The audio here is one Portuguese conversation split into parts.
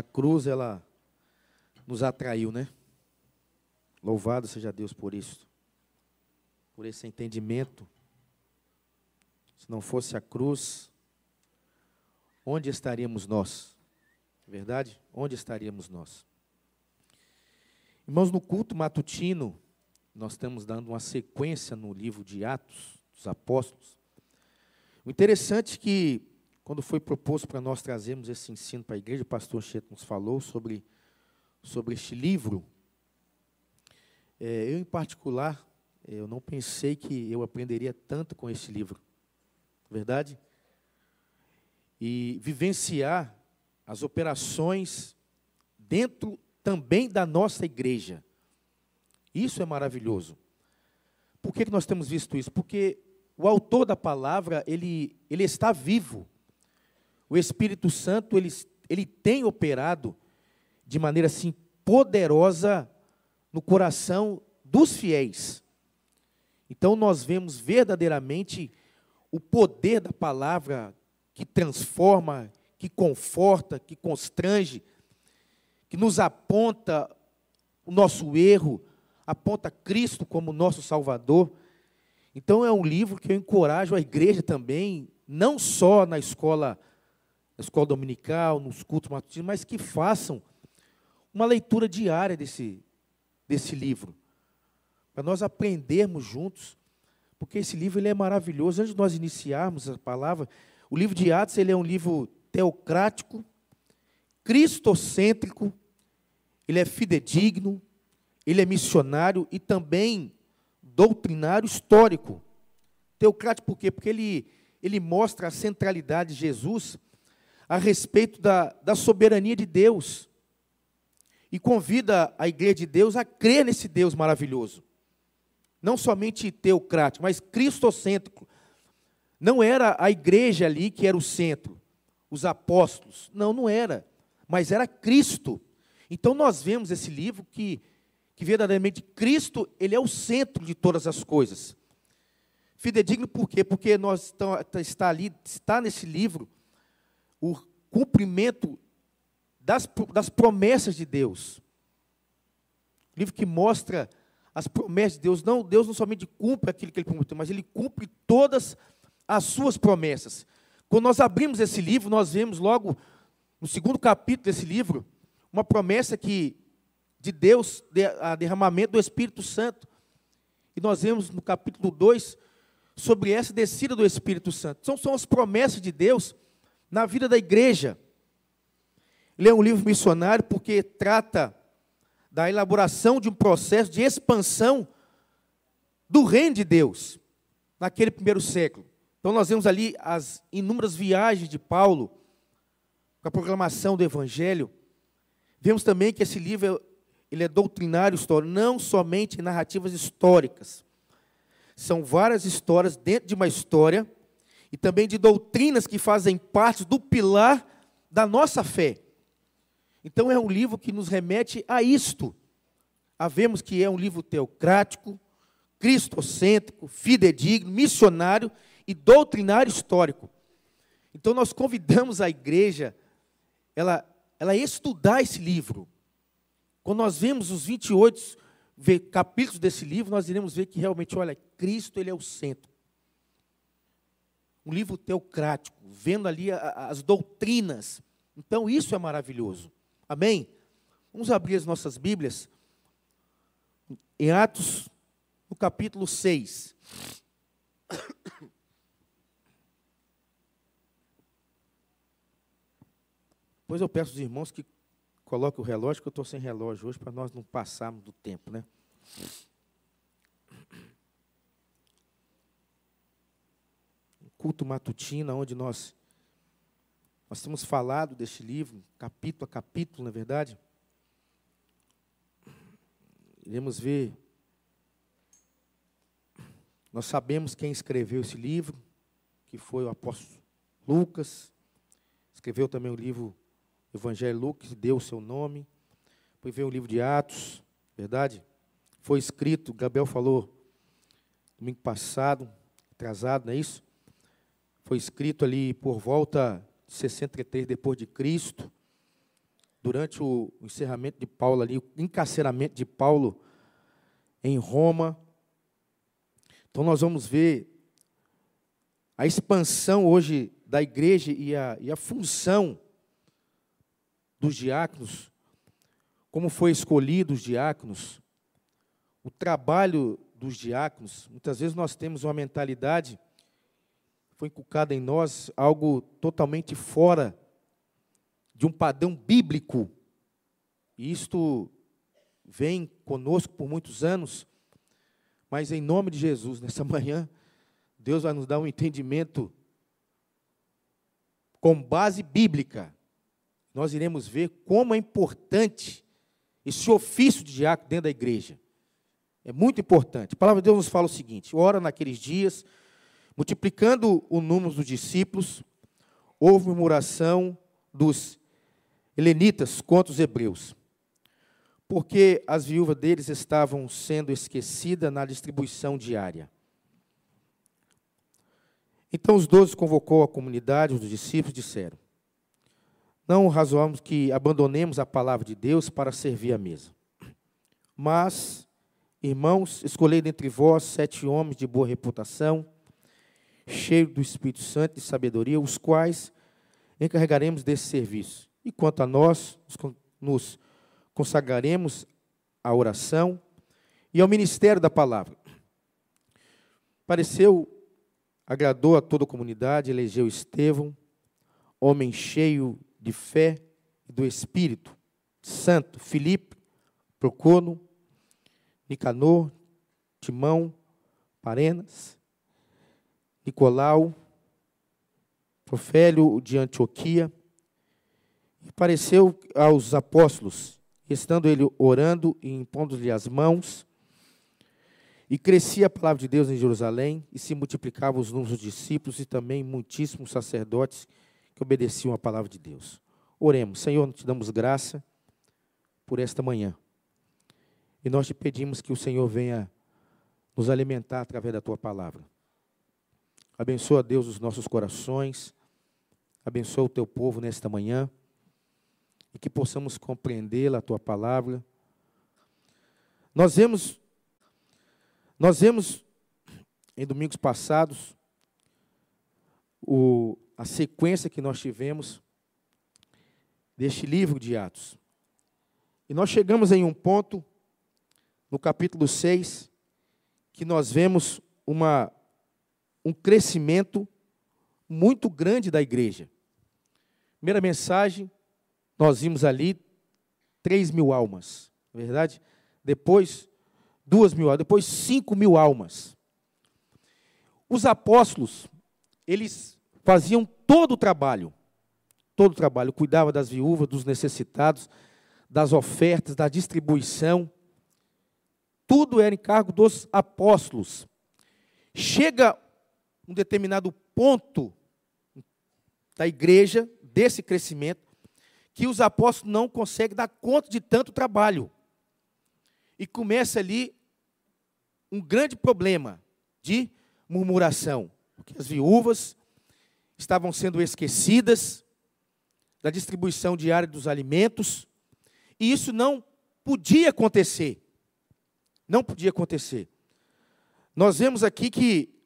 a cruz ela nos atraiu, né? Louvado seja Deus por isso, por esse entendimento. Se não fosse a cruz, onde estaríamos nós? Verdade? Onde estaríamos nós? Irmãos, no culto matutino, nós estamos dando uma sequência no livro de Atos dos Apóstolos. O interessante é que, quando foi proposto para nós trazermos esse ensino para a igreja, o pastor Cheto nos falou sobre, sobre este livro. É, eu, em particular, eu não pensei que eu aprenderia tanto com este livro. Verdade? E vivenciar as operações dentro também da nossa igreja. Isso é maravilhoso. Por que, que nós temos visto isso? Porque o autor da palavra, ele, ele está vivo. O Espírito Santo, ele, ele tem operado de maneira assim poderosa no coração dos fiéis. Então nós vemos verdadeiramente o poder da palavra que transforma, que conforta, que constrange, que nos aponta o nosso erro, aponta Cristo como nosso Salvador. Então é um livro que eu encorajo a igreja também, não só na escola, na escola dominical, nos cultos matutinos, mas que façam uma leitura diária desse, desse livro, para nós aprendermos juntos, porque esse livro ele é maravilhoso. Antes de nós iniciarmos a palavra, o livro de Atos ele é um livro teocrático, cristocêntrico, ele é fidedigno, ele é missionário e também doutrinário histórico. Teocrático por quê? Porque ele, ele mostra a centralidade de Jesus a respeito da, da soberania de Deus. E convida a igreja de Deus a crer nesse Deus maravilhoso. Não somente teocrático, mas cristocêntrico. Não era a igreja ali que era o centro, os apóstolos. Não, não era. Mas era Cristo. Então nós vemos esse livro que que verdadeiramente Cristo, ele é o centro de todas as coisas. Fidedigno por quê? Porque nós está ali, está nesse livro o cumprimento das, das promessas de Deus. Livro que mostra as promessas de Deus. Não, Deus não somente cumpre aquilo que ele prometeu, mas ele cumpre todas as suas promessas. Quando nós abrimos esse livro, nós vemos logo no segundo capítulo desse livro uma promessa que de Deus, de, a derramamento do Espírito Santo. E nós vemos no capítulo 2 sobre essa descida do Espírito Santo. São, são as promessas de Deus na vida da igreja. Ele é um livro missionário porque trata da elaboração de um processo de expansão do reino de Deus naquele primeiro século. Então nós vemos ali as inúmeras viagens de Paulo com a proclamação do evangelho. Vemos também que esse livro ele é doutrinário histórico, não somente narrativas históricas. São várias histórias dentro de uma história e também de doutrinas que fazem parte do pilar da nossa fé. Então é um livro que nos remete a isto. Havemos que é um livro teocrático, cristocêntrico, fidedigno, missionário e doutrinário histórico. Então nós convidamos a igreja ela ela estudar esse livro. Quando nós vemos os 28 capítulos desse livro, nós iremos ver que realmente, olha, Cristo ele é o centro. Um livro teocrático, vendo ali as doutrinas. Então, isso é maravilhoso. Amém? Vamos abrir as nossas Bíblias em Atos, no capítulo 6. Depois eu peço aos irmãos que Coloque o relógio, que eu estou sem relógio hoje, para nós não passarmos do tempo, né? Culto matutino, onde nós, nós temos falado deste livro, capítulo a capítulo, na é verdade. Iremos ver. Nós sabemos quem escreveu esse livro, que foi o apóstolo Lucas. Escreveu também o livro Evangelho Lucas deu o seu nome. Depois veio o livro de Atos, verdade? Foi escrito, Gabriel falou domingo passado, atrasado, não é isso? Foi escrito ali por volta de 63 depois de Cristo. durante o encerramento de Paulo ali, o encarceramento de Paulo em Roma. Então nós vamos ver a expansão hoje da igreja e a, e a função dos diáconos, como foi escolhido os diáconos, o trabalho dos diáconos. Muitas vezes nós temos uma mentalidade, foi inculcada em nós, algo totalmente fora de um padrão bíblico. E isto vem conosco por muitos anos, mas em nome de Jesus, nessa manhã, Deus vai nos dar um entendimento com base bíblica. Nós iremos ver como é importante esse ofício de diácono dentro da igreja. É muito importante. A palavra de Deus nos fala o seguinte: ora naqueles dias, multiplicando o número dos discípulos, houve murmuração dos helenitas contra os hebreus, porque as viúvas deles estavam sendo esquecidas na distribuição diária. Então os doze convocou a comunidade, os discípulos disseram: Não razoamos que abandonemos a palavra de Deus para servir a mesa. Mas, irmãos, escolhei dentre vós sete homens de boa reputação, cheios do Espírito Santo e sabedoria, os quais encarregaremos desse serviço. E quanto a nós, nos consagraremos à oração e ao ministério da palavra. Pareceu agradou a toda a comunidade, elegeu Estevão, homem cheio de fé e do Espírito Santo, Filipe, Procono, Nicanor, Timão, Parenas, Nicolau, Profélio de Antioquia, e pareceu aos apóstolos, estando ele orando e impondo-lhe as mãos, e crescia a palavra de Deus em Jerusalém, e se multiplicavam os números dos discípulos e também muitíssimos sacerdotes que obedeciam à palavra de Deus. Oremos, Senhor, te damos graça por esta manhã. E nós te pedimos que o Senhor venha nos alimentar através da tua palavra. Abençoa, Deus, os nossos corações. Abençoa o teu povo nesta manhã. E que possamos compreendê-la, a tua palavra. Nós vemos nós vemos em domingos passados o, a sequência que nós tivemos deste livro de Atos. E nós chegamos em um ponto, no capítulo 6, que nós vemos uma, um crescimento muito grande da igreja. Primeira mensagem, nós vimos ali 3 mil almas, é verdade? Depois, duas mil almas, depois cinco mil almas. Os apóstolos, eles faziam todo o trabalho, todo o trabalho, cuidavam das viúvas, dos necessitados, das ofertas, da distribuição, tudo era encargo dos apóstolos. Chega um determinado ponto da igreja, desse crescimento, que os apóstolos não conseguem dar conta de tanto trabalho. E começa ali um grande problema de murmuração, porque as viúvas estavam sendo esquecidas da distribuição diária dos alimentos, e isso não podia acontecer. Não podia acontecer. Nós vemos aqui que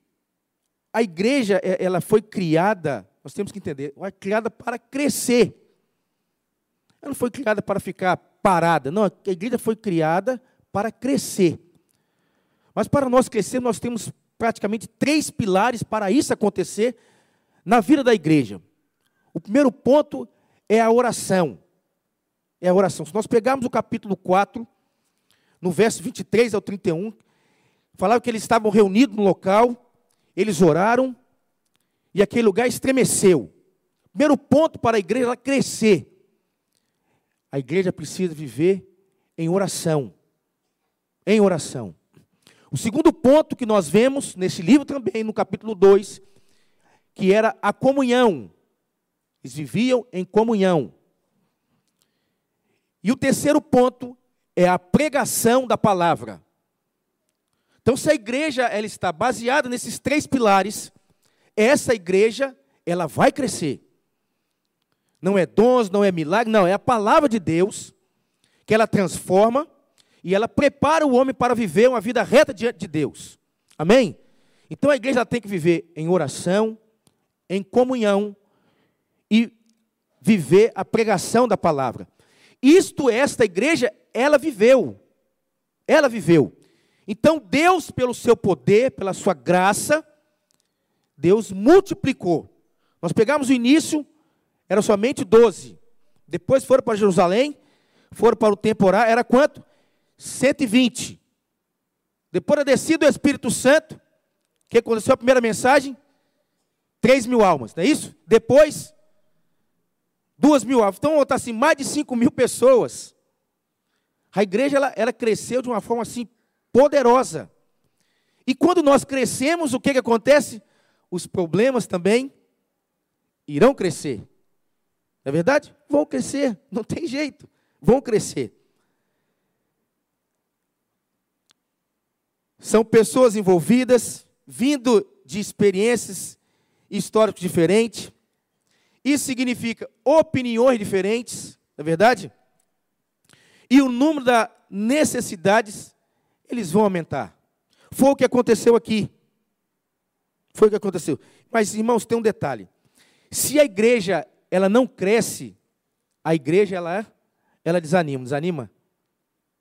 a igreja, é, ela foi criada, nós temos que entender, foi criada para crescer. Ela não foi criada para ficar parada, não, a igreja foi criada para crescer. Mas para nós crescer, nós temos praticamente três pilares para isso acontecer na vida da igreja. O primeiro ponto é a oração. É a oração. Se nós pegarmos o capítulo 4, no verso 23 ao 31, falava que eles estavam reunidos no local, eles oraram e aquele lugar estremeceu. Primeiro ponto para a igreja crescer. A igreja precisa viver em oração. Em oração. O segundo ponto que nós vemos nesse livro também, no capítulo 2, que era a comunhão. Eles viviam em comunhão. E o terceiro ponto é a pregação da palavra. Então, se a igreja ela está baseada nesses três pilares, essa igreja ela vai crescer. Não é dons, não é milagre, não, é a palavra de Deus que ela transforma e ela prepara o homem para viver uma vida reta diante de Deus. Amém? Então a igreja tem que viver em oração, em comunhão e viver a pregação da palavra. Isto esta igreja, ela viveu. Ela viveu. Então Deus, pelo seu poder, pela sua graça, Deus multiplicou. Nós pegamos o início, era somente 12. Depois foram para Jerusalém, foram para o temporário, era quanto? 120. Depois da descida do Espírito Santo, que aconteceu a primeira mensagem? 3 mil almas, não é isso? Depois, 2 mil almas. Então, está assim, mais de 5 mil pessoas. A igreja, ela, ela cresceu de uma forma assim, poderosa. E quando nós crescemos, o que, que acontece? Os problemas também irão crescer. Não é verdade? Vão crescer, não tem jeito. Vão crescer. São pessoas envolvidas, vindo de experiências históricas diferentes. Isso significa opiniões diferentes, não é verdade? E o número das necessidades, eles vão aumentar. Foi o que aconteceu aqui. Foi o que aconteceu. Mas, irmãos, tem um detalhe. Se a igreja ela não cresce, a igreja ela, ela desanima. Desanima?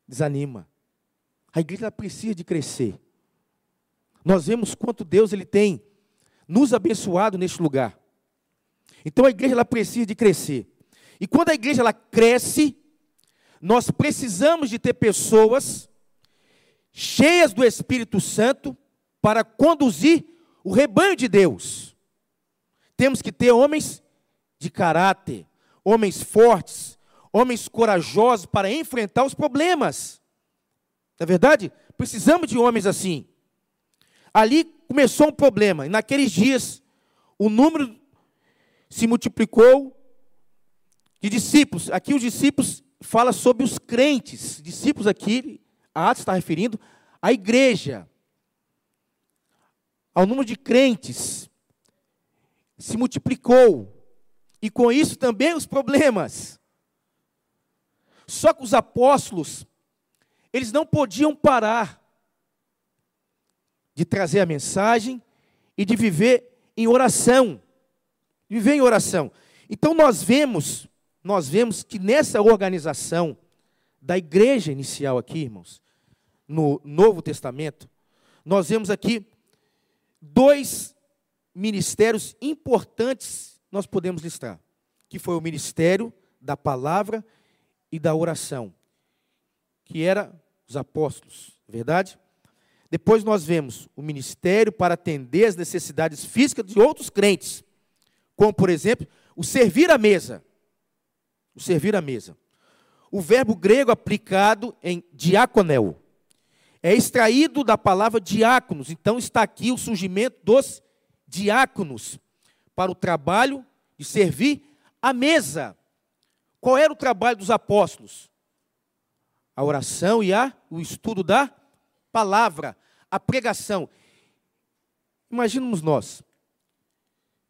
Desanima. A igreja precisa de crescer. Nós vemos quanto Deus ele tem nos abençoado neste lugar. Então a igreja ela precisa de crescer. E quando a igreja ela cresce, nós precisamos de ter pessoas cheias do Espírito Santo para conduzir o rebanho de Deus. Temos que ter homens de caráter, homens fortes, homens corajosos para enfrentar os problemas. Não é verdade? Precisamos de homens assim. Ali começou um problema, e naqueles dias o número se multiplicou de discípulos. Aqui os discípulos fala sobre os crentes. Discípulos aqui, Atos está referindo à igreja. Ao número de crentes se multiplicou. E com isso também os problemas. Só que os apóstolos eles não podiam parar de trazer a mensagem e de viver em oração. Viver em oração. Então nós vemos, nós vemos que nessa organização da igreja inicial aqui, irmãos, no Novo Testamento, nós vemos aqui dois ministérios importantes nós podemos listar, que foi o ministério da palavra e da oração, que era os apóstolos, verdade? Depois nós vemos o ministério para atender as necessidades físicas de outros crentes, como por exemplo, o servir à mesa. O servir à mesa. O verbo grego aplicado em diaconel é extraído da palavra diáconos, então está aqui o surgimento dos diáconos para o trabalho de servir à mesa. Qual era o trabalho dos apóstolos? a oração e a, o estudo da palavra, a pregação. Imaginemos nós,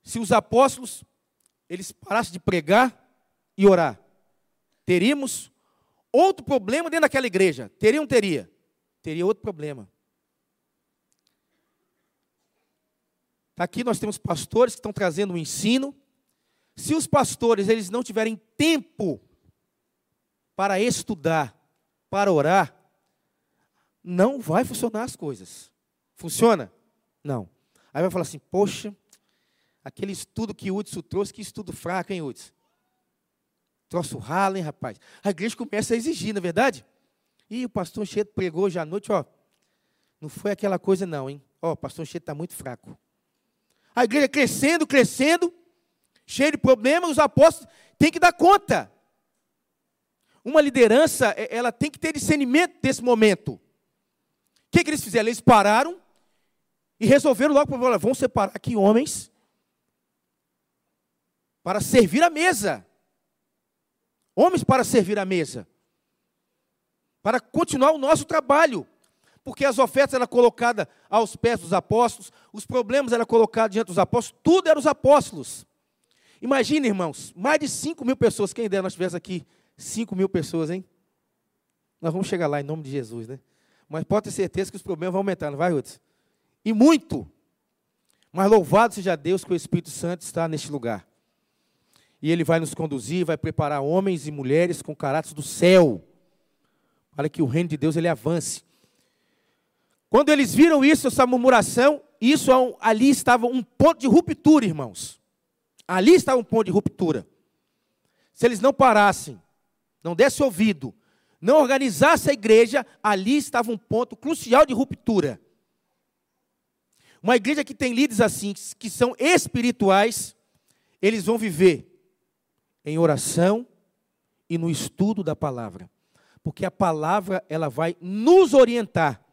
se os apóstolos eles parassem de pregar e orar, teríamos outro problema dentro daquela igreja. Teria ou não teria? Teria outro problema. Aqui nós temos pastores que estão trazendo o um ensino. Se os pastores eles não tiverem tempo para estudar, para orar, não vai funcionar as coisas. Funciona? Não. Aí vai falar assim: poxa, aquele estudo que Hudson trouxe, que estudo fraco, hein, Hudson? Troço ralo, hein, rapaz? A igreja começa a exigir, não é verdade? E o pastor Cheto pregou hoje à noite, ó. Não foi aquela coisa, não, hein? Ó, o pastor Cheto está muito fraco. A igreja crescendo, crescendo, cheio de problemas, os apóstolos têm que dar conta. Uma liderança, é, ela tem que ter discernimento desse momento. O que, que eles fizeram? Eles pararam e resolveram logo, falar, vamos separar aqui homens para servir a mesa. Homens para servir a mesa. Para continuar o nosso trabalho. Porque as ofertas eram colocadas aos pés dos apóstolos, os problemas eram colocados diante dos apóstolos, tudo eram os apóstolos. Imagina, irmãos, mais de 5 mil pessoas. Quem dera nós tivéssemos aqui 5 mil pessoas, hein? Nós vamos chegar lá em nome de Jesus, né? Mas pode ter certeza que os problemas vão aumentar, não vai, Ruth? E muito. Mas louvado seja Deus que o Espírito Santo está neste lugar. E ele vai nos conduzir, vai preparar homens e mulheres com caráter do céu, para que o reino de Deus ele avance. Quando eles viram isso, essa murmuração, isso é ali estava um ponto de ruptura, irmãos. Ali estava um ponto de ruptura. Se eles não parassem, não dessem ouvido, não organizassem a igreja, ali estava um ponto crucial de ruptura. Uma igreja que tem líderes assim, que são espirituais, eles vão viver em oração e no estudo da palavra. Porque a palavra, ela vai nos orientar.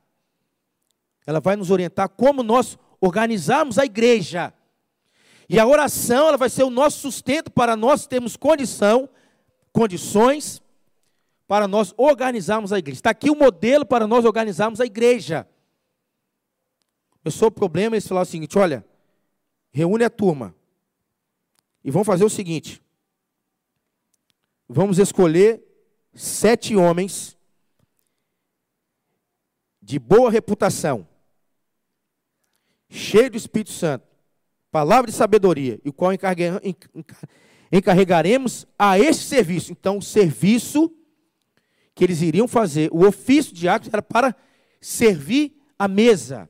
Ela vai nos orientar como nós organizarmos a igreja. E a oração, ela vai ser o nosso sustento para nós termos condição, condições para nós organizarmos a igreja. Está aqui o modelo para nós organizarmos a igreja. Eu sou o problema, eles falaram o seguinte: olha, reúne a turma. E vamos fazer o seguinte: vamos escolher sete homens de boa reputação, cheios do Espírito Santo, palavra de sabedoria, e o qual encarregaremos a este serviço. Então, o serviço que eles iriam fazer, o ofício de diácono era para servir a mesa.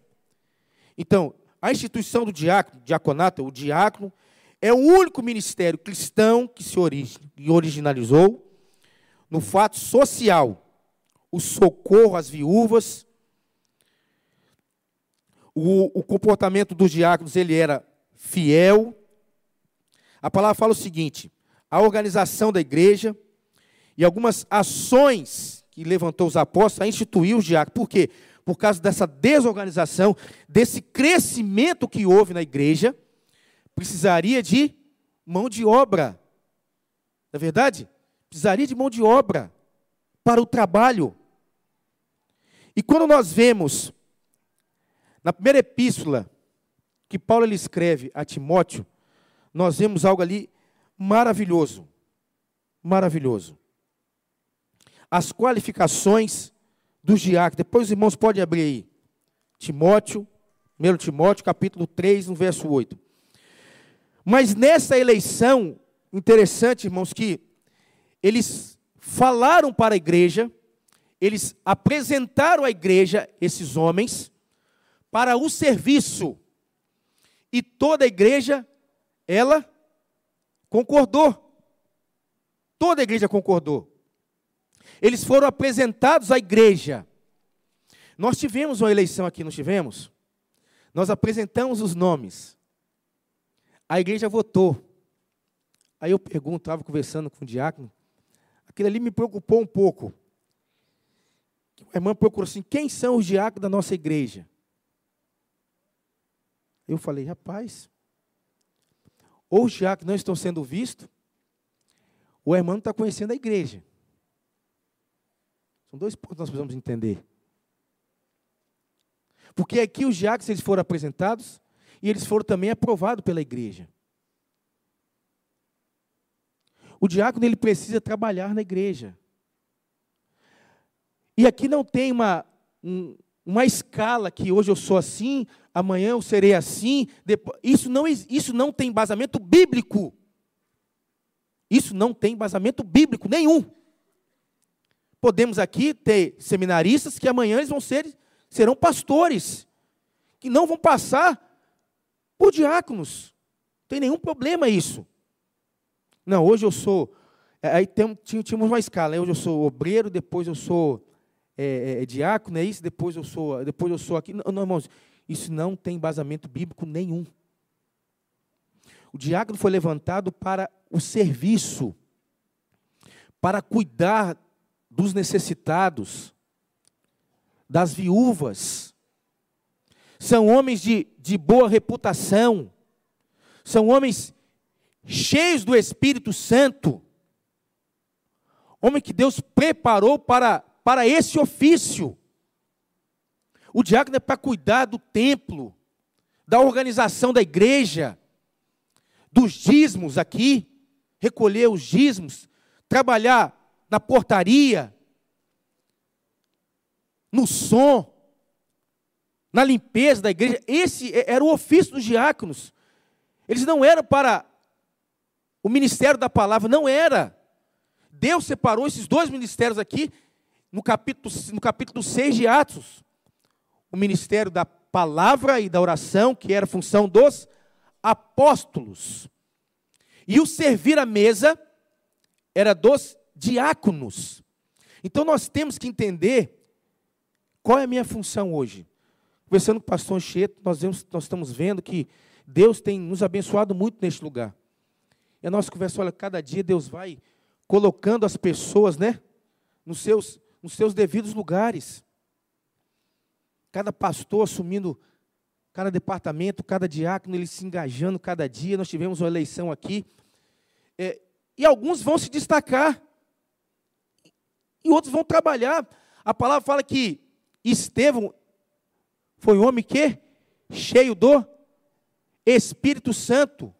Então, a instituição do diácono, diaconato, o diácono, é o único ministério cristão que se originalizou no fato social, o socorro às viúvas, o, o comportamento dos diáconos ele era fiel. A palavra fala o seguinte: a organização da igreja e algumas ações que levantou os apóstolos a instituir os diáconos. Por quê? Por causa dessa desorganização, desse crescimento que houve na igreja, precisaria de mão de obra. Não é verdade? Precisaria de mão de obra para o trabalho. E quando nós vemos na primeira epístola que Paulo ele escreve a Timóteo, nós vemos algo ali maravilhoso. Maravilhoso. As qualificações dos diáconos. Depois os irmãos podem abrir aí. Timóteo, 1 Timóteo, capítulo 3, no verso 8. Mas nessa eleição, interessante, irmãos, que eles falaram para a igreja, eles apresentaram à igreja esses homens para o serviço. E toda a igreja, ela concordou. Toda a igreja concordou. Eles foram apresentados à igreja. Nós tivemos uma eleição aqui, não tivemos? Nós apresentamos os nomes. A igreja votou. Aí eu pergunto, estava conversando com o diácono, aquilo ali me preocupou um pouco. A irmã procurou assim: quem são os diáconos da nossa igreja? Eu falei, rapaz, ou os diáconos não estão sendo vistos, ou a irmã não está conhecendo a igreja. São dois pontos que nós precisamos entender. Porque aqui os diáconos eles foram apresentados, e eles foram também aprovados pela igreja. O diácono ele precisa trabalhar na igreja. E aqui não tem uma, um, uma escala que hoje eu sou assim, amanhã eu serei assim. Depois, isso, não, isso não tem embasamento bíblico. Isso não tem embasamento bíblico nenhum. Podemos aqui ter seminaristas que amanhã eles vão ser, serão pastores, que não vão passar por diáconos. Não tem nenhum problema isso. Não, hoje eu sou. É, aí tem, tínhamos uma escala. Né? Hoje eu sou obreiro, depois eu sou é, é, é, diácono, é isso? Depois eu sou, depois eu sou aqui. Não, não, irmãos, isso não tem embasamento bíblico nenhum. O diácono foi levantado para o serviço, para cuidar dos necessitados, das viúvas, são homens de, de boa reputação, são homens cheios do Espírito Santo, homem que Deus preparou para, para esse ofício. O diácono é para cuidar do templo, da organização da igreja, dos dízimos aqui, recolher os dízimos, trabalhar na portaria, no som, na limpeza da igreja. Esse é, era o ofício dos diáconos. Eles não eram para o ministério da palavra, não era. Deus separou esses dois ministérios aqui no capítulo, no capítulo 6 de Atos. O ministério da palavra e da oração, que era função dos apóstolos. E o servir à mesa era dos diáconos. Então nós temos que entender qual é a minha função hoje. Conversando com o pastor Ancheto, nós, vemos, nós estamos vendo que Deus tem nos abençoado muito neste lugar. E a nossa conversa, olha, cada dia Deus vai colocando as pessoas, né, nos seus, nos seus devidos lugares. Cada pastor assumindo cada departamento, cada diácono, ele se engajando cada dia. Nós tivemos uma eleição aqui. É, e alguns vão se destacar. E outros vão trabalhar. A palavra fala que Estevão foi um homem que cheio do Espírito Santo.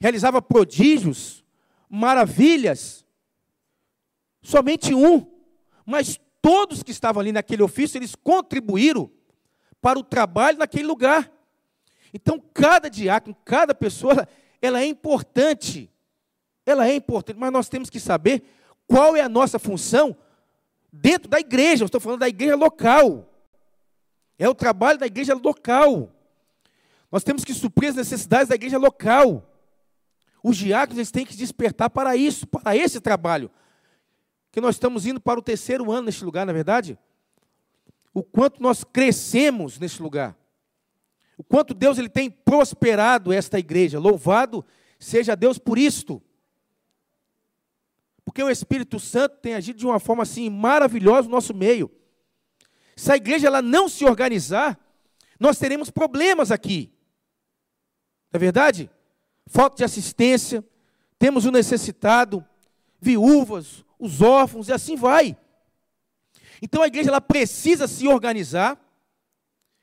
Realizava prodígios, maravilhas. Somente um, mas todos que estavam ali naquele ofício, eles contribuíram para o trabalho naquele lugar. Então, cada diácono, cada pessoa, ela é importante. Ela é importante, mas nós temos que saber qual é a nossa função dentro da igreja. Eu estou falando da igreja local. É o trabalho da igreja local. Nós temos que suprir as necessidades da igreja local. Os diáconos têm que despertar para isso, para esse trabalho. Que nós estamos indo para o terceiro ano neste lugar, na é verdade? O quanto nós crescemos neste lugar. O quanto Deus ele tem prosperado esta igreja. Louvado seja Deus por isto. Porque o Espírito Santo tem agido de uma forma assim maravilhosa no nosso meio. Se a igreja ela não se organizar, nós teremos problemas aqui. Não é verdade? Falta de assistência, temos o necessitado, viúvas, os órfãos e assim vai. Então a igreja ela precisa se organizar,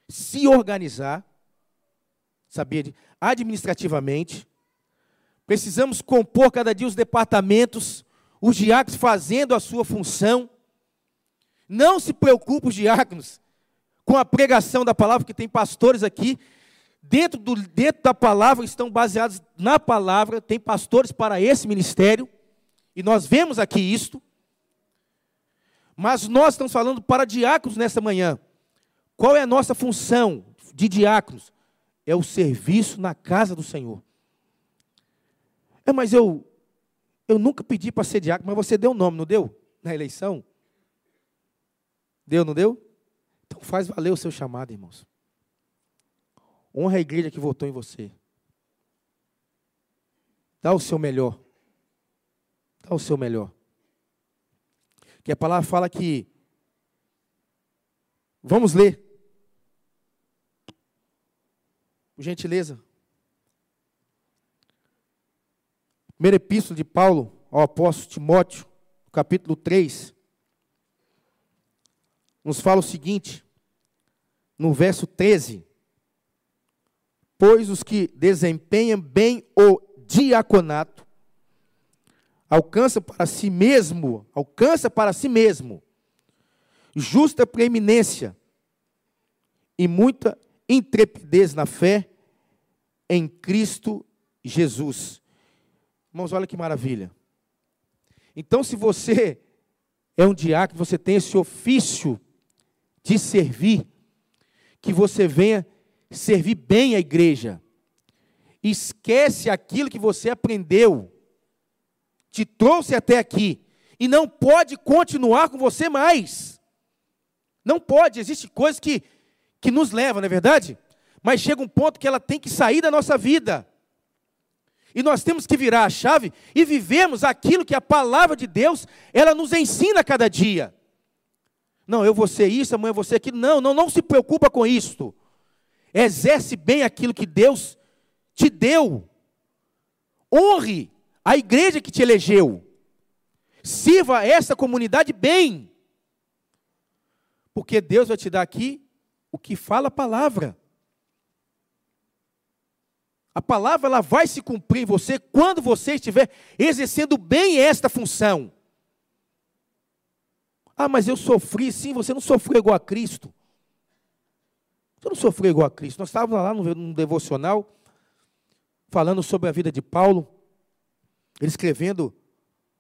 se organizar, sabia? Administrativamente. Precisamos compor cada dia os departamentos, os diáconos fazendo a sua função. Não se preocupe os diáconos com a pregação da palavra, que tem pastores aqui, dentro, do, dentro da palavra, estão baseados na palavra, tem pastores para esse ministério, e nós vemos aqui isto. Mas nós estamos falando para diáconos nessa manhã. Qual é a nossa função de diáconos? É o serviço na casa do Senhor. É, mas eu eu nunca pedi para ser diácono, mas você deu o nome, não deu? Na eleição? Deu, não deu? Então faz valer o seu chamado, irmãos. Honra a igreja que votou em você. Dá o seu melhor. Dá o seu melhor. Que a palavra fala que. Vamos ler. Por gentileza. Primeira epístola de Paulo ao apóstolo Timóteo, capítulo 3, nos fala o seguinte, no verso 13: Pois os que desempenham bem o diaconato alcança para si mesmo, alcança para si mesmo justa preeminência e muita intrepidez na fé em Cristo Jesus. Irmãos, olha que maravilha. Então, se você é um diácono, você tem esse ofício de servir, que você venha servir bem a igreja. Esquece aquilo que você aprendeu, te trouxe até aqui, e não pode continuar com você mais. Não pode, existe coisas que, que nos levam, não é verdade? Mas chega um ponto que ela tem que sair da nossa vida. E nós temos que virar a chave e vivemos aquilo que a palavra de Deus, ela nos ensina a cada dia. Não, eu vou ser isso, amanhã eu vou ser aquilo. Não, não, não se preocupa com isto. Exerce bem aquilo que Deus te deu. Honre a igreja que te elegeu. Sirva essa comunidade bem. Porque Deus vai te dar aqui o que fala a palavra. A palavra ela vai se cumprir em você quando você estiver exercendo bem esta função. Ah, mas eu sofri, sim, você não sofreu igual a Cristo. Você não sofreu igual a Cristo. Nós estávamos lá num devocional, falando sobre a vida de Paulo, ele escrevendo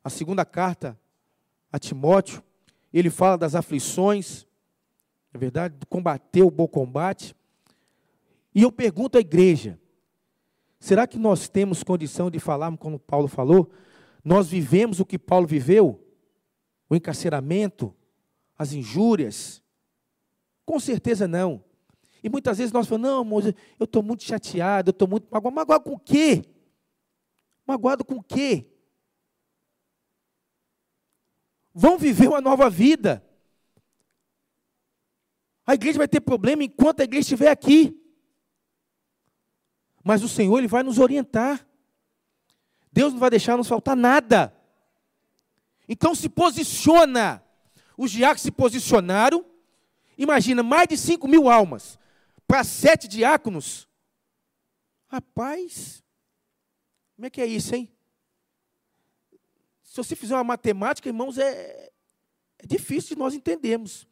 a segunda carta a Timóteo, ele fala das aflições, é verdade, combater o bom combate. E eu pergunto à igreja: será que nós temos condição de falar como Paulo falou? Nós vivemos o que Paulo viveu? O encarceramento, as injúrias? Com certeza não. E muitas vezes nós falamos, não, moça, eu estou muito chateado, eu estou muito magoado. Magoado com o quê? Magoado com o quê? Vão viver uma nova vida. A igreja vai ter problema enquanto a igreja estiver aqui. Mas o Senhor, Ele vai nos orientar. Deus não vai deixar nos faltar nada. Então se posiciona. Os diáconos se posicionaram. Imagina, mais de 5 mil almas para sete diáconos. Rapaz, como é que é isso, hein? Se você fizer uma matemática, irmãos, é, é difícil de nós entendermos.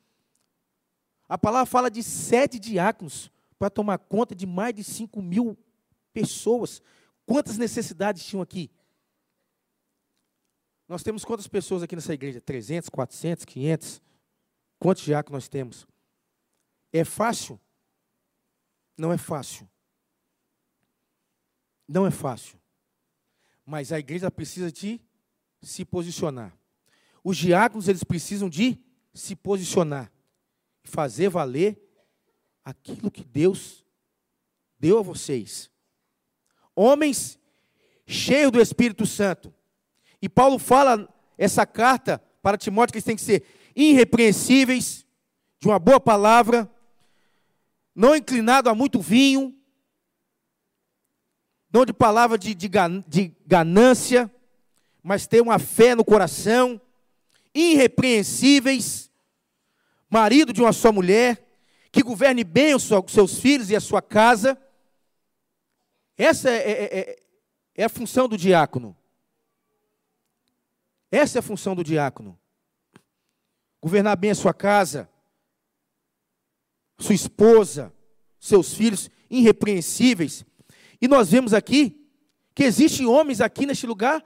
A palavra fala de sete diáconos para tomar conta de mais de cinco mil pessoas. Quantas necessidades tinham aqui? Nós temos quantas pessoas aqui nessa igreja? 300, 400, 500? Quantos diáconos nós temos? É fácil? Não é fácil. Não é fácil. Mas a igreja precisa de se posicionar. Os diáconos, eles precisam de se posicionar. Fazer valer aquilo que Deus deu a vocês. Homens cheios do Espírito Santo. E Paulo fala essa carta para Timóteo que eles têm que ser irrepreensíveis, de uma boa palavra, não inclinado a muito vinho, não de palavra de, de, de ganância, mas ter uma fé no coração, irrepreensíveis, marido de uma só mulher, que governe bem os seus filhos e a sua casa. Essa é, é, é, é a função do diácono. Essa é a função do diácono. Governar bem a sua casa, sua esposa, seus filhos irrepreensíveis. E nós vemos aqui que existem homens aqui neste lugar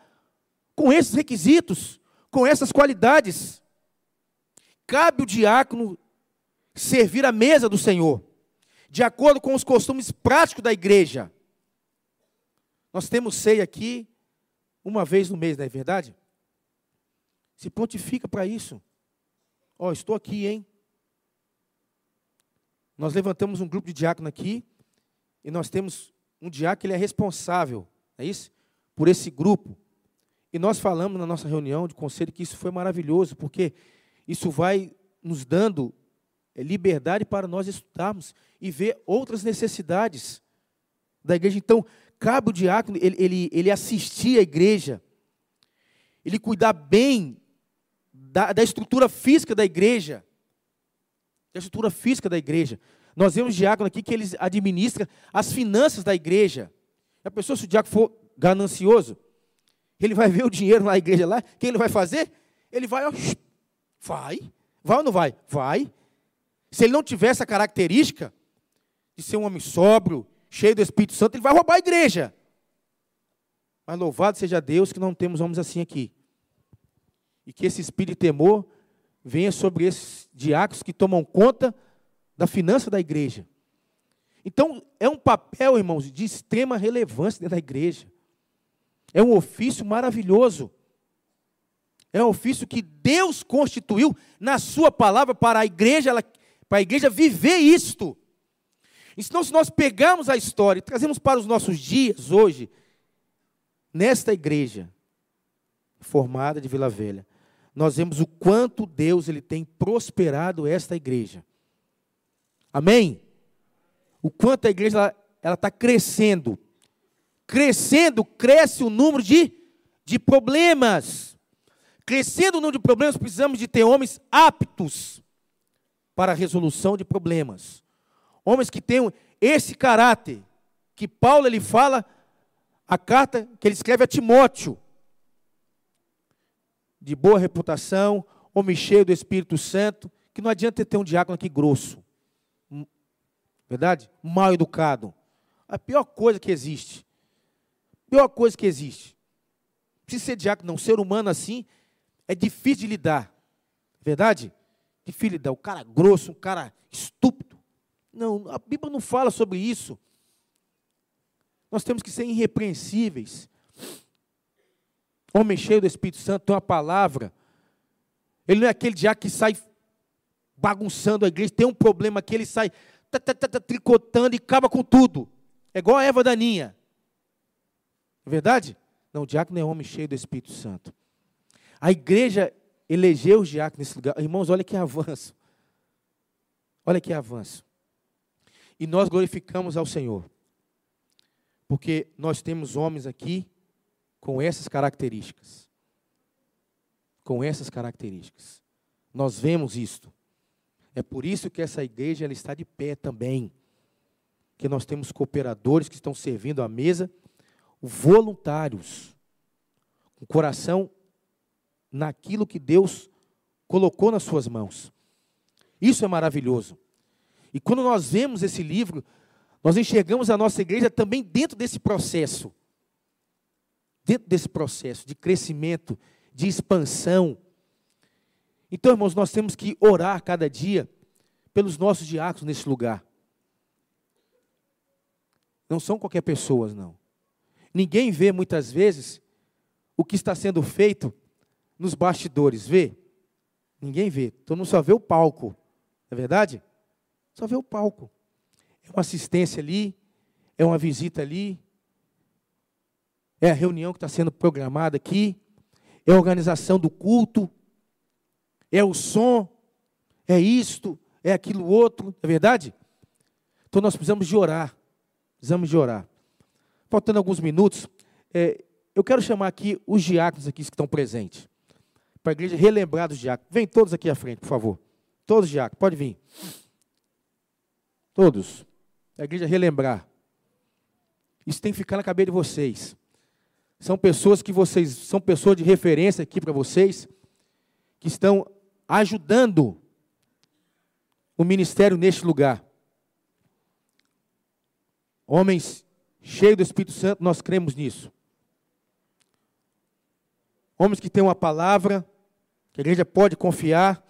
com esses requisitos, com essas qualidades. Cabe o diácono servir a mesa do Senhor, de acordo com os costumes práticos da igreja. Nós temos ceia aqui uma vez no mês, não é verdade? Se pontifica para isso. Ó, oh, estou aqui, hein? Nós levantamos um grupo de diácono aqui e nós temos um diácono que ele é responsável, é isso? Por esse grupo. E nós falamos na nossa reunião de conselho que isso foi maravilhoso, porque isso vai nos dando é, liberdade para nós estudarmos e ver outras necessidades da igreja. Então, cabe o diácono ele, ele, ele assistir a igreja, ele cuidar bem da, da estrutura física da igreja, da estrutura física da igreja. Nós vemos diácono aqui que eles administram as finanças da igreja. A pessoa, se o diácono for ganancioso, ele vai ver o dinheiro na igreja lá, o que ele vai fazer? Ele vai, ó, vai, vai ou não vai? Vai. Se ele não tiver essa característica de ser um homem sóbrio, cheio do Espírito Santo, ele vai roubar a igreja. Mas louvado seja Deus que não temos homens assim aqui. E que esse espírito de temor venha sobre esses diáconos que tomam conta da finança da igreja. Então, é um papel, irmãos, de extrema relevância dentro da igreja. É um ofício maravilhoso. É um ofício que Deus constituiu na sua palavra para a igreja, para a igreja viver isto. Então, se nós pegarmos a história e trazemos para os nossos dias hoje, nesta igreja formada de Vila Velha, nós vemos o quanto Deus ele tem prosperado esta igreja. Amém? O quanto a igreja ela está crescendo. Crescendo, cresce o número de, de problemas. Crescendo o número de problemas, precisamos de ter homens aptos para a resolução de problemas. Homens que tenham esse caráter que Paulo ele fala a carta que ele escreve a Timóteo, de boa reputação, homem cheio do Espírito Santo, que não adianta ter um diácono aqui grosso, hum, verdade? Mal educado. A pior coisa que existe. Pior coisa que existe. Precisa ser diácono, não. Ser humano assim é difícil de lidar. Verdade? Difícil de lidar. O cara grosso, um cara estúpido. Não, a Bíblia não fala sobre isso. Nós temos que ser irrepreensíveis. Homem cheio do Espírito Santo tem uma palavra. Ele não é aquele diácono que sai bagunçando a igreja, tem um problema aqui, ele sai tricotando e acaba com tudo. É igual a Eva Daninha. É verdade? Não, o diácono é homem cheio do Espírito Santo. A igreja elegeu os diáconos nesse lugar. Irmãos, olha que avanço. Olha que avanço. E nós glorificamos ao Senhor. Porque nós temos homens aqui com essas características. Com essas características. Nós vemos isto. É por isso que essa igreja ela está de pé também. Que nós temos cooperadores que estão servindo à mesa voluntários, com coração naquilo que Deus colocou nas suas mãos. Isso é maravilhoso. E quando nós vemos esse livro, nós enxergamos a nossa igreja também dentro desse processo. Dentro desse processo de crescimento, de expansão. Então, irmãos, nós temos que orar cada dia pelos nossos diáconos nesse lugar. Não são qualquer pessoas, não. Ninguém vê muitas vezes o que está sendo feito nos bastidores, vê? Ninguém vê. Todo mundo só vê o palco. Não é verdade? Só vê o palco. É uma assistência ali, é uma visita ali, é a reunião que está sendo programada aqui, é a organização do culto, é o som, é isto, é aquilo outro, é verdade? Então nós precisamos de orar, precisamos de orar faltando alguns minutos, é, eu quero chamar aqui os diáconos aqui que estão presentes. Para a igreja relembrar dos diáconos. Vem todos aqui à frente, por favor. Todos os diáconos, pode vir. Todos. A igreja relembrar. Isso tem que ficar na cabeça de vocês. São pessoas que vocês, são pessoas de referência aqui para vocês, que estão ajudando o ministério neste lugar. Homens cheio do Espírito Santo, nós cremos nisso. Homens que têm uma palavra, que a igreja pode confiar.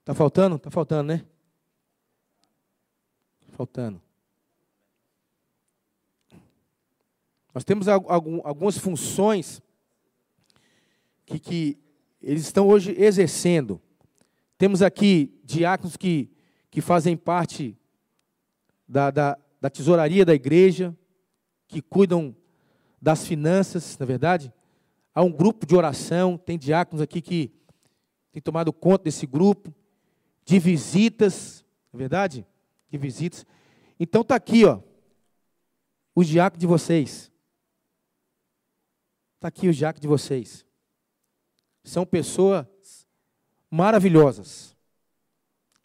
Está faltando? Está faltando, né? Faltando. Nós temos algumas funções que, que eles estão hoje exercendo. Temos aqui diáconos que, que fazem parte da, da, da tesouraria da igreja, que cuidam das finanças, na verdade? Há um grupo de oração, tem diáconos aqui que têm tomado conta desse grupo, de visitas, na verdade? De visitas. Então está aqui, ó, os diáconos de vocês. Está aqui os diáconos de vocês. São pessoas maravilhosas.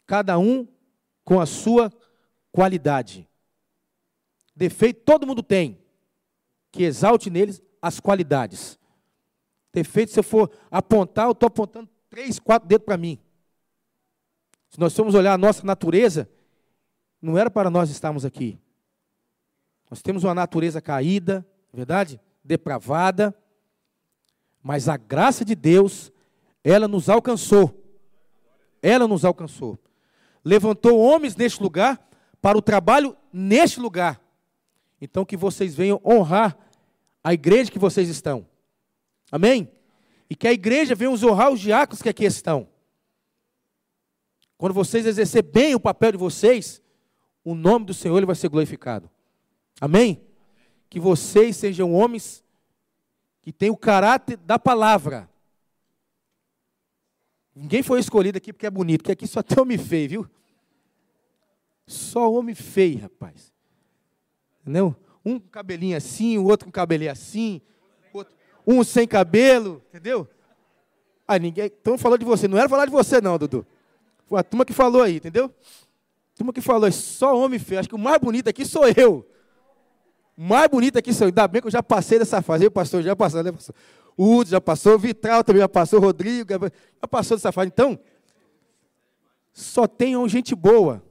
Cada um com a sua qualidade. Defeito todo mundo tem. Que exalte neles as qualidades. Defeito, se eu for apontar, eu estou apontando três, quatro dedos para mim. Se nós formos olhar a nossa natureza, não era para nós estarmos aqui. Nós temos uma natureza caída, verdade? Depravada. Mas a graça de Deus, ela nos alcançou. Ela nos alcançou. Levantou homens neste lugar para o trabalho neste lugar. Então, que vocês venham honrar a igreja que vocês estão. Amém? E que a igreja venha honrar os diáconos que aqui estão. Quando vocês exercer bem o papel de vocês, o nome do Senhor ele vai ser glorificado. Amém? Que vocês sejam homens que têm o caráter da palavra. Ninguém foi escolhido aqui porque é bonito, porque aqui só tem homem feio, viu? Só homem feio, rapaz. Entendeu? Um com cabelinho assim, o outro com cabelinho assim, outro, um sem cabelo, entendeu? Aí ninguém. Estão falando de você. Não era falar de você, não, Dudu. Foi a turma que falou aí, entendeu? Turma que falou, só homem feio. Acho que o mais bonito aqui sou eu. Mais bonito aqui eu. Ainda bem que eu já passei dessa fase. Eu, pastor, já passou, né, pastor? O Udo já passou, o Vitral também já passou, o Rodrigo já passou dessa fase. Então, só tenham gente boa.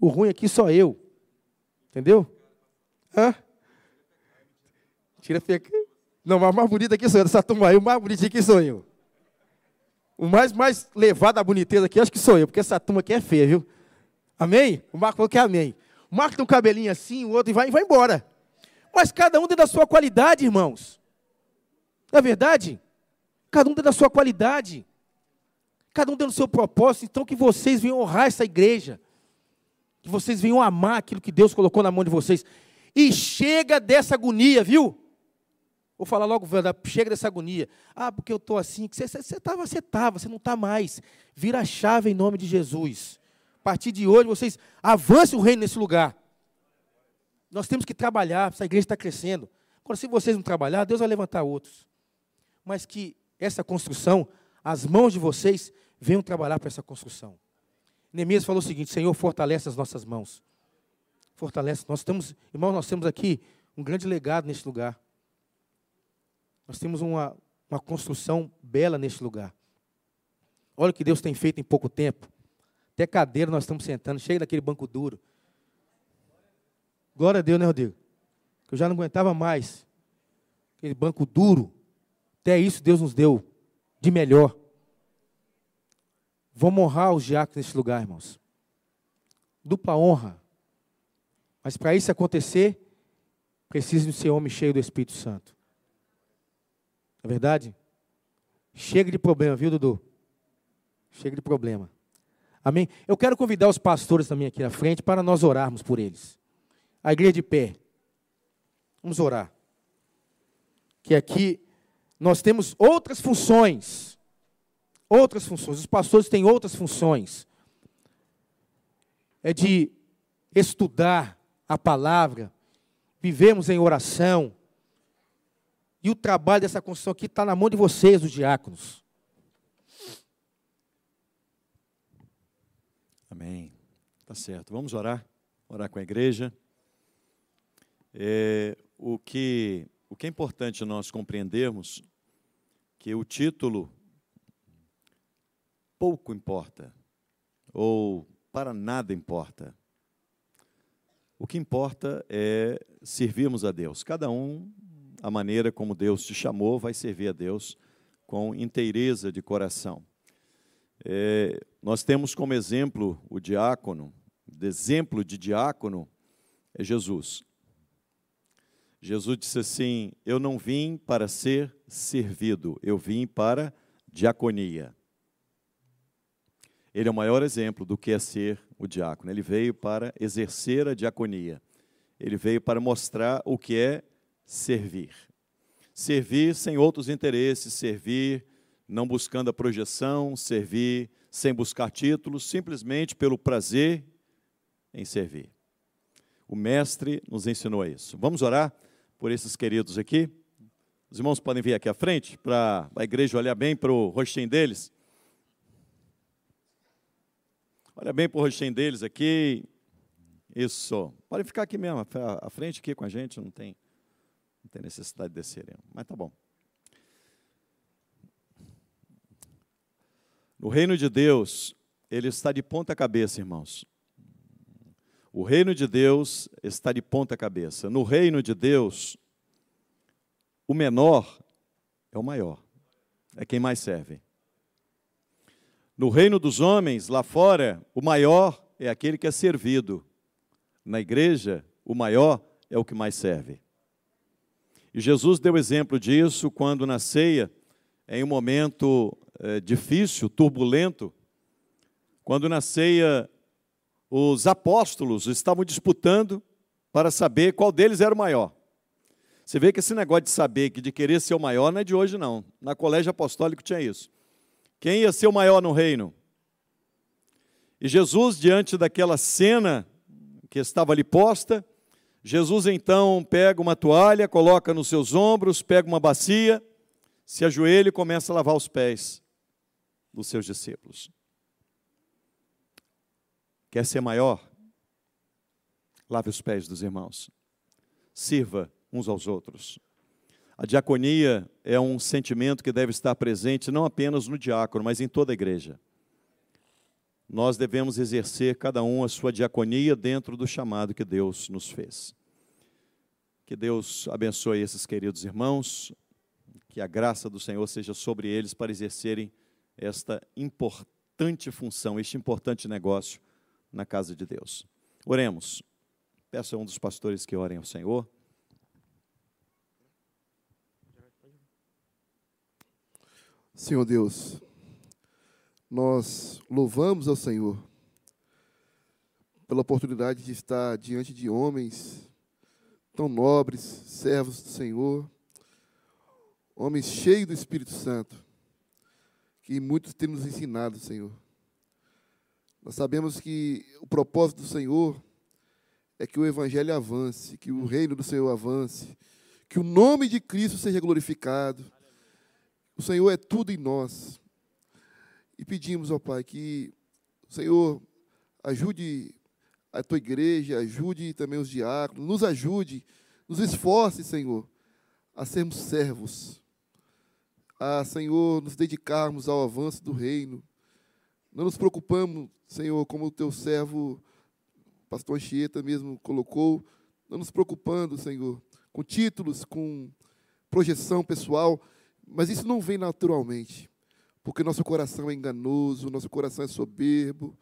O ruim aqui só eu. Entendeu? Hã? Tira feca. Não, mas mais bonito aqui sou eu. Dessa turma aí, o mais bonito aqui sou eu. O mais, mais levado à boniteza aqui, acho que sou eu, porque essa turma aqui é feia, viu? Amém? O Marco falou que é amém. O Marco tem um cabelinho assim, o outro e vai, e vai embora. Mas cada um tem da sua qualidade, irmãos. Não é verdade? Cada um tem da sua qualidade. Cada um tem o seu propósito. Então que vocês venham honrar essa igreja. Que vocês venham amar aquilo que Deus colocou na mão de vocês. E chega dessa agonia, viu? Vou falar logo, chega dessa agonia. Ah, porque eu estou assim. Você estava, você estava, você não está mais. Vira a chave em nome de Jesus. A partir de hoje, vocês avancem o reino nesse lugar. Nós temos que trabalhar, essa igreja está crescendo. Agora, se vocês não trabalhar, Deus vai levantar outros. Mas que essa construção, as mãos de vocês, venham trabalhar para essa construção. Neemias falou o seguinte: Senhor, fortalece as nossas mãos. Fortalece. Nós temos, irmãos, nós temos aqui um grande legado neste lugar. Nós temos uma, uma construção bela neste lugar. Olha o que Deus tem feito em pouco tempo. Até cadeira nós estamos sentando, cheio daquele banco duro. Glória a Deus, né, Rodrigo? Que eu já não aguentava mais. Aquele banco duro. Até isso Deus nos deu de melhor. Vamos honrar os diáconos nesse lugar, irmãos. Dupla honra. Mas para isso acontecer, precisa de ser homem cheio do Espírito Santo. Não é verdade? Chega de problema, viu, Dudu? Chega de problema. Amém? Eu quero convidar os pastores também aqui na frente para nós orarmos por eles. A igreja de pé. Vamos orar. Que aqui nós temos outras funções. Outras funções. Os pastores têm outras funções. É de estudar a palavra, vivemos em oração. E o trabalho dessa construção aqui está na mão de vocês, os diáconos. Amém. Tá certo. Vamos orar, orar com a igreja. É, o que o que é importante nós compreendermos que o título pouco importa ou para nada importa. O que importa é servirmos a Deus. Cada um, a maneira como Deus te chamou, vai servir a Deus com inteireza de coração. É, nós temos como exemplo o diácono, exemplo de diácono é Jesus. Jesus disse assim: Eu não vim para ser servido, eu vim para diaconia. Ele é o maior exemplo do que é ser o diácono. Ele veio para exercer a diaconia. Ele veio para mostrar o que é servir. Servir sem outros interesses, servir não buscando a projeção, servir sem buscar títulos, simplesmente pelo prazer em servir. O Mestre nos ensinou isso. Vamos orar por esses queridos aqui? Os irmãos podem vir aqui à frente para a igreja olhar bem para o rostinho deles. Olha bem para o rostinho deles aqui. Isso. Pode ficar aqui mesmo, à frente aqui com a gente, não tem, não tem necessidade de descer. Mas tá bom. O reino de Deus, ele está de ponta cabeça, irmãos. O reino de Deus está de ponta cabeça. No reino de Deus, o menor é o maior, é quem mais serve. No reino dos homens, lá fora, o maior é aquele que é servido. Na igreja, o maior é o que mais serve. E Jesus deu exemplo disso quando na ceia, em um momento é, difícil, turbulento, quando na ceia os apóstolos estavam disputando para saber qual deles era o maior. Você vê que esse negócio de saber, de querer ser o maior, não é de hoje, não. Na colégio apostólico tinha isso. Quem ia ser o maior no reino? E Jesus, diante daquela cena que estava ali posta, Jesus então pega uma toalha, coloca nos seus ombros, pega uma bacia, se ajoelha e começa a lavar os pés dos seus discípulos. Quer ser maior? Lave os pés dos irmãos. Sirva uns aos outros. A diaconia é um sentimento que deve estar presente não apenas no diácono, mas em toda a igreja. Nós devemos exercer cada um a sua diaconia dentro do chamado que Deus nos fez. Que Deus abençoe esses queridos irmãos, que a graça do Senhor seja sobre eles para exercerem esta importante função, este importante negócio na casa de Deus. Oremos. Peço a um dos pastores que orem ao Senhor. Senhor Deus, nós louvamos ao Senhor pela oportunidade de estar diante de homens tão nobres, servos do Senhor, homens cheios do Espírito Santo, que muitos têm nos ensinado, Senhor. Nós sabemos que o propósito do Senhor é que o Evangelho avance, que o reino do Senhor avance, que o nome de Cristo seja glorificado. O Senhor é tudo em nós. E pedimos, ó Pai, que o Senhor ajude a tua igreja, ajude também os diáconos, nos ajude, nos esforce, Senhor, a sermos servos, a, Senhor, nos dedicarmos ao avanço do reino. Não nos preocupamos, Senhor, como o teu servo, pastor Anchieta mesmo colocou, não nos preocupando, Senhor, com títulos, com projeção pessoal, mas isso não vem naturalmente, porque nosso coração é enganoso, nosso coração é soberbo.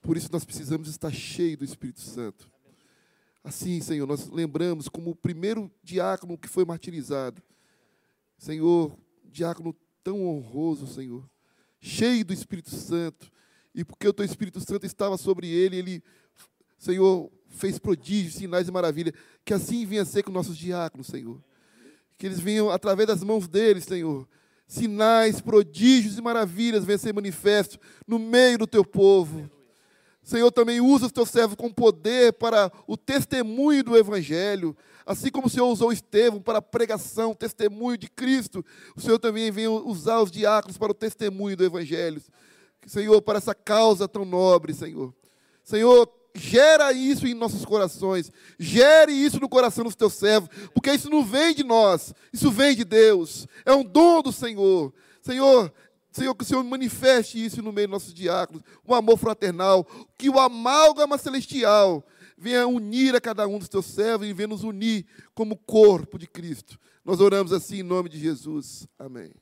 Por isso nós precisamos estar cheio do Espírito Santo. Assim, Senhor, nós lembramos como o primeiro diácono que foi martirizado. Senhor, diácono tão honroso, Senhor, cheio do Espírito Santo. E porque o teu Espírito Santo estava sobre ele, ele, Senhor, fez prodígios, sinais e maravilhas. Que assim venha ser com nossos diáconos, Senhor que eles venham, através das mãos deles, Senhor, sinais, prodígios e maravilhas venham ser manifestos no meio do teu povo. Senhor, também usa os teus servos com poder para o testemunho do Evangelho. Assim como o Senhor usou Estevão para a pregação, testemunho de Cristo, o Senhor também vem usar os diáconos para o testemunho do Evangelho. Senhor, para essa causa tão nobre, Senhor. Senhor, gera isso em nossos corações, gere isso no coração dos teus servos, porque isso não vem de nós, isso vem de Deus, é um dom do Senhor. Senhor, Senhor, que o Senhor manifeste isso no meio dos nossos diáconos, um amor fraternal, que o amálgama celestial venha unir a cada um dos teus servos e venha nos unir como corpo de Cristo. Nós oramos assim em nome de Jesus. Amém.